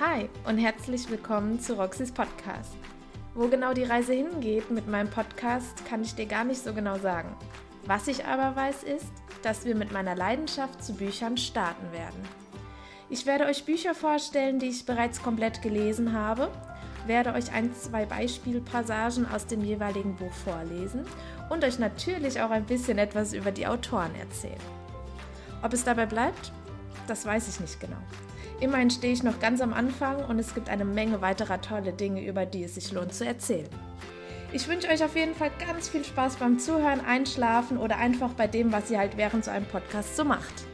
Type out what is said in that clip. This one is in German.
Hi und herzlich willkommen zu Roxys Podcast. Wo genau die Reise hingeht mit meinem Podcast, kann ich dir gar nicht so genau sagen. Was ich aber weiß ist, dass wir mit meiner Leidenschaft zu Büchern starten werden. Ich werde euch Bücher vorstellen, die ich bereits komplett gelesen habe, werde euch ein, zwei Beispielpassagen aus dem jeweiligen Buch vorlesen und euch natürlich auch ein bisschen etwas über die Autoren erzählen. Ob es dabei bleibt, das weiß ich nicht genau. Immerhin stehe ich noch ganz am Anfang und es gibt eine Menge weiterer tolle Dinge, über die es sich lohnt zu erzählen. Ich wünsche euch auf jeden Fall ganz viel Spaß beim Zuhören, Einschlafen oder einfach bei dem, was ihr halt während so einem Podcast so macht.